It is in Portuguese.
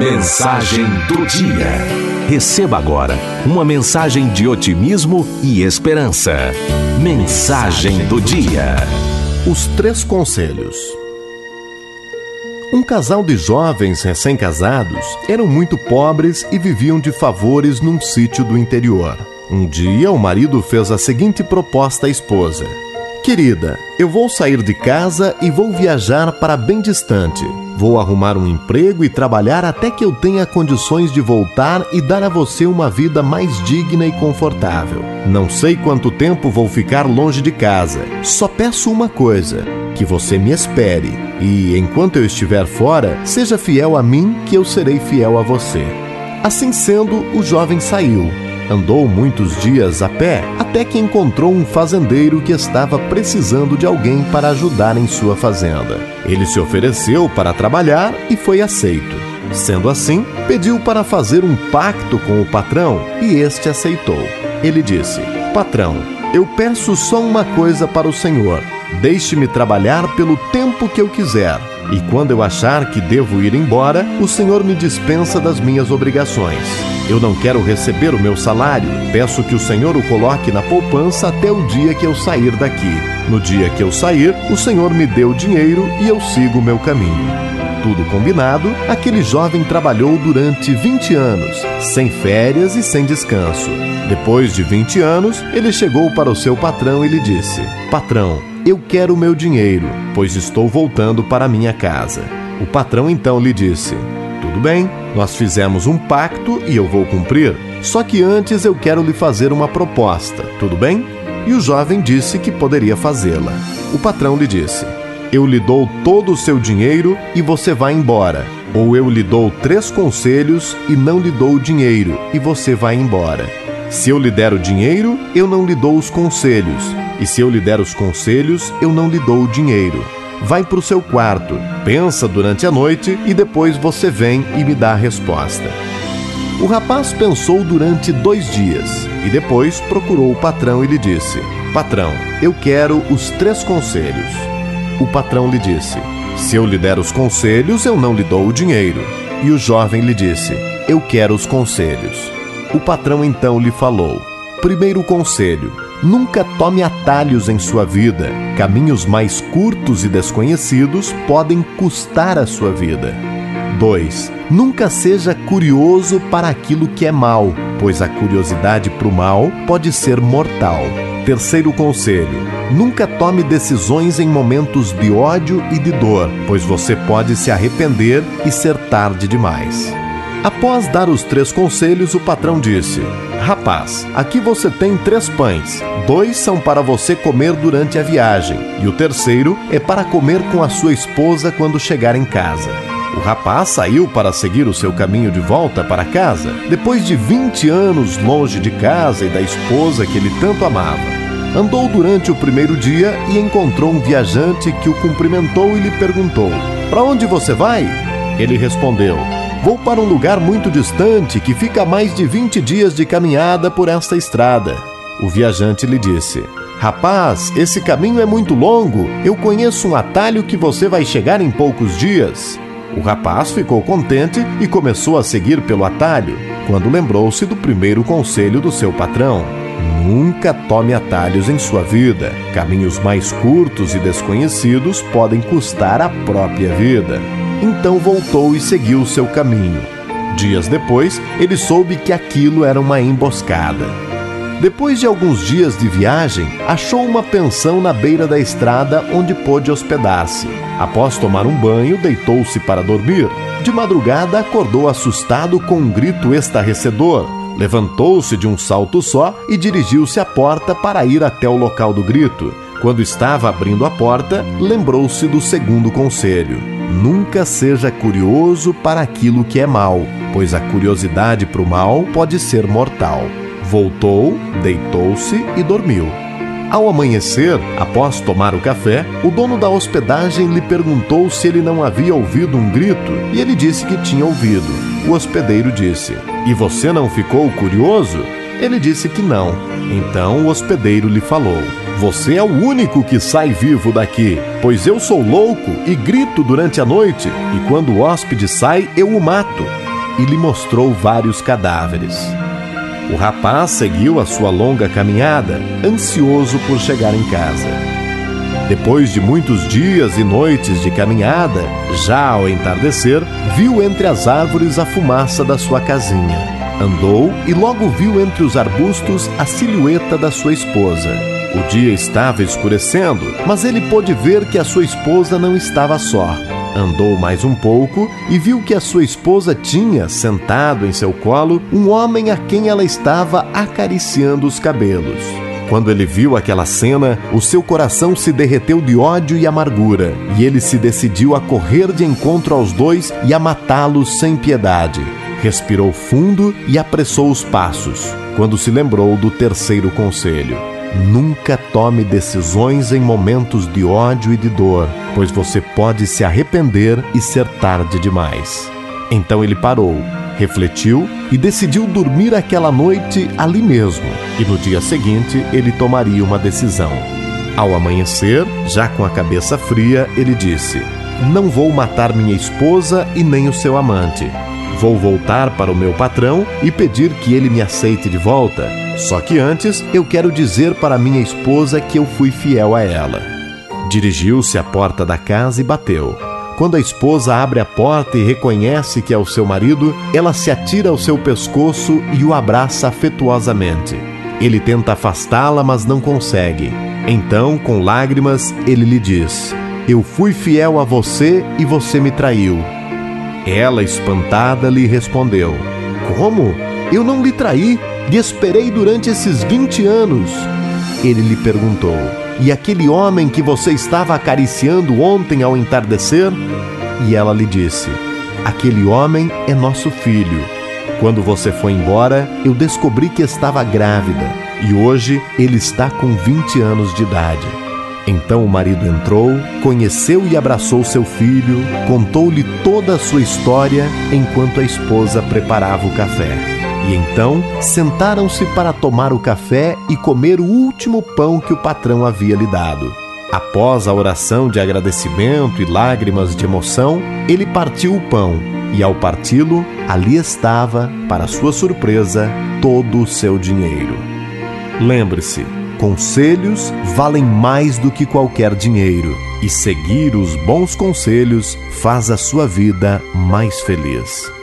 Mensagem do dia. Receba agora uma mensagem de otimismo e esperança. Mensagem do dia. Os três conselhos. Um casal de jovens recém-casados eram muito pobres e viviam de favores num sítio do interior. Um dia, o marido fez a seguinte proposta à esposa: Querida, eu vou sair de casa e vou viajar para bem distante. Vou arrumar um emprego e trabalhar até que eu tenha condições de voltar e dar a você uma vida mais digna e confortável. Não sei quanto tempo vou ficar longe de casa. Só peço uma coisa: que você me espere. E enquanto eu estiver fora, seja fiel a mim, que eu serei fiel a você. Assim sendo, o jovem saiu Andou muitos dias a pé até que encontrou um fazendeiro que estava precisando de alguém para ajudar em sua fazenda. Ele se ofereceu para trabalhar e foi aceito. Sendo assim, pediu para fazer um pacto com o patrão e este aceitou. Ele disse: Patrão, eu peço só uma coisa para o senhor. Deixe-me trabalhar pelo tempo que eu quiser. E quando eu achar que devo ir embora, o senhor me dispensa das minhas obrigações. Eu não quero receber o meu salário. Peço que o Senhor o coloque na poupança até o dia que eu sair daqui. No dia que eu sair, o Senhor me dê o dinheiro e eu sigo o meu caminho. Tudo combinado, aquele jovem trabalhou durante 20 anos, sem férias e sem descanso. Depois de 20 anos, ele chegou para o seu patrão e lhe disse: Patrão, eu quero o meu dinheiro, pois estou voltando para minha casa. O patrão então lhe disse: tudo bem, nós fizemos um pacto e eu vou cumprir. Só que antes eu quero lhe fazer uma proposta, tudo bem? E o jovem disse que poderia fazê-la. O patrão lhe disse: Eu lhe dou todo o seu dinheiro e você vai embora. Ou eu lhe dou três conselhos e não lhe dou o dinheiro e você vai embora. Se eu lhe der o dinheiro, eu não lhe dou os conselhos. E se eu lhe der os conselhos, eu não lhe dou o dinheiro vai para o seu quarto, pensa durante a noite e depois você vem e me dá a resposta. O rapaz pensou durante dois dias e depois procurou o patrão e lhe disse: Patrão, eu quero os três conselhos. O patrão lhe disse: Se eu lhe der os conselhos, eu não lhe dou o dinheiro. E o jovem lhe disse: Eu quero os conselhos. O patrão então lhe falou: Primeiro conselho: Nunca tome atalhos em sua vida. Caminhos mais curtos e desconhecidos podem custar a sua vida. 2. Nunca seja curioso para aquilo que é mal, pois a curiosidade para o mal pode ser mortal. Terceiro conselho: nunca tome decisões em momentos de ódio e de dor, pois você pode se arrepender e ser tarde demais. Após dar os três conselhos, o patrão disse: Rapaz, aqui você tem três pães. Dois são para você comer durante a viagem, e o terceiro é para comer com a sua esposa quando chegar em casa. O rapaz saiu para seguir o seu caminho de volta para casa, depois de 20 anos longe de casa e da esposa que ele tanto amava. Andou durante o primeiro dia e encontrou um viajante que o cumprimentou e lhe perguntou: Para onde você vai? Ele respondeu: Vou para um lugar muito distante que fica a mais de 20 dias de caminhada por esta estrada. O viajante lhe disse: Rapaz, esse caminho é muito longo. Eu conheço um atalho que você vai chegar em poucos dias. O rapaz ficou contente e começou a seguir pelo atalho, quando lembrou-se do primeiro conselho do seu patrão. Nunca tome atalhos em sua vida. Caminhos mais curtos e desconhecidos podem custar a própria vida. Então voltou e seguiu seu caminho. Dias depois, ele soube que aquilo era uma emboscada. Depois de alguns dias de viagem, achou uma pensão na beira da estrada onde pôde hospedar-se. Após tomar um banho, deitou-se para dormir. De madrugada, acordou assustado com um grito estarrecedor. Levantou-se de um salto só e dirigiu-se à porta para ir até o local do grito. Quando estava abrindo a porta, lembrou-se do segundo conselho Nunca seja curioso para aquilo que é mal, pois a curiosidade para o mal pode ser mortal. Voltou, deitou-se e dormiu. Ao amanhecer, após tomar o café, o dono da hospedagem lhe perguntou se ele não havia ouvido um grito e ele disse que tinha ouvido. O hospedeiro disse: E você não ficou curioso? Ele disse que não. Então o hospedeiro lhe falou: Você é o único que sai vivo daqui, pois eu sou louco e grito durante a noite, e quando o hóspede sai, eu o mato. e lhe mostrou vários cadáveres. O rapaz seguiu a sua longa caminhada, ansioso por chegar em casa. Depois de muitos dias e noites de caminhada, já ao entardecer, viu entre as árvores a fumaça da sua casinha. Andou e logo viu entre os arbustos a silhueta da sua esposa. O dia estava escurecendo, mas ele pôde ver que a sua esposa não estava só. Andou mais um pouco e viu que a sua esposa tinha, sentado em seu colo, um homem a quem ela estava acariciando os cabelos. Quando ele viu aquela cena, o seu coração se derreteu de ódio e amargura, e ele se decidiu a correr de encontro aos dois e a matá-los sem piedade. Respirou fundo e apressou os passos, quando se lembrou do terceiro conselho. Nunca tome decisões em momentos de ódio e de dor, pois você pode se arrepender e ser tarde demais. Então ele parou, refletiu e decidiu dormir aquela noite ali mesmo, e no dia seguinte ele tomaria uma decisão. Ao amanhecer, já com a cabeça fria, ele disse: Não vou matar minha esposa e nem o seu amante. Vou voltar para o meu patrão e pedir que ele me aceite de volta. Só que antes eu quero dizer para minha esposa que eu fui fiel a ela. Dirigiu-se à porta da casa e bateu. Quando a esposa abre a porta e reconhece que é o seu marido, ela se atira ao seu pescoço e o abraça afetuosamente. Ele tenta afastá-la, mas não consegue. Então, com lágrimas, ele lhe diz: Eu fui fiel a você e você me traiu. Ela, espantada, lhe respondeu: Como? Eu não lhe traí, lhe esperei durante esses vinte anos. Ele lhe perguntou: E aquele homem que você estava acariciando ontem ao entardecer? E ela lhe disse: Aquele homem é nosso filho. Quando você foi embora, eu descobri que estava grávida e hoje ele está com 20 anos de idade. Então o marido entrou, conheceu e abraçou seu filho, contou-lhe toda a sua história enquanto a esposa preparava o café. E então sentaram-se para tomar o café e comer o último pão que o patrão havia lhe dado. Após a oração de agradecimento e lágrimas de emoção, ele partiu o pão e, ao parti-lo, ali estava, para sua surpresa, todo o seu dinheiro. Lembre-se, Conselhos valem mais do que qualquer dinheiro, e seguir os bons conselhos faz a sua vida mais feliz.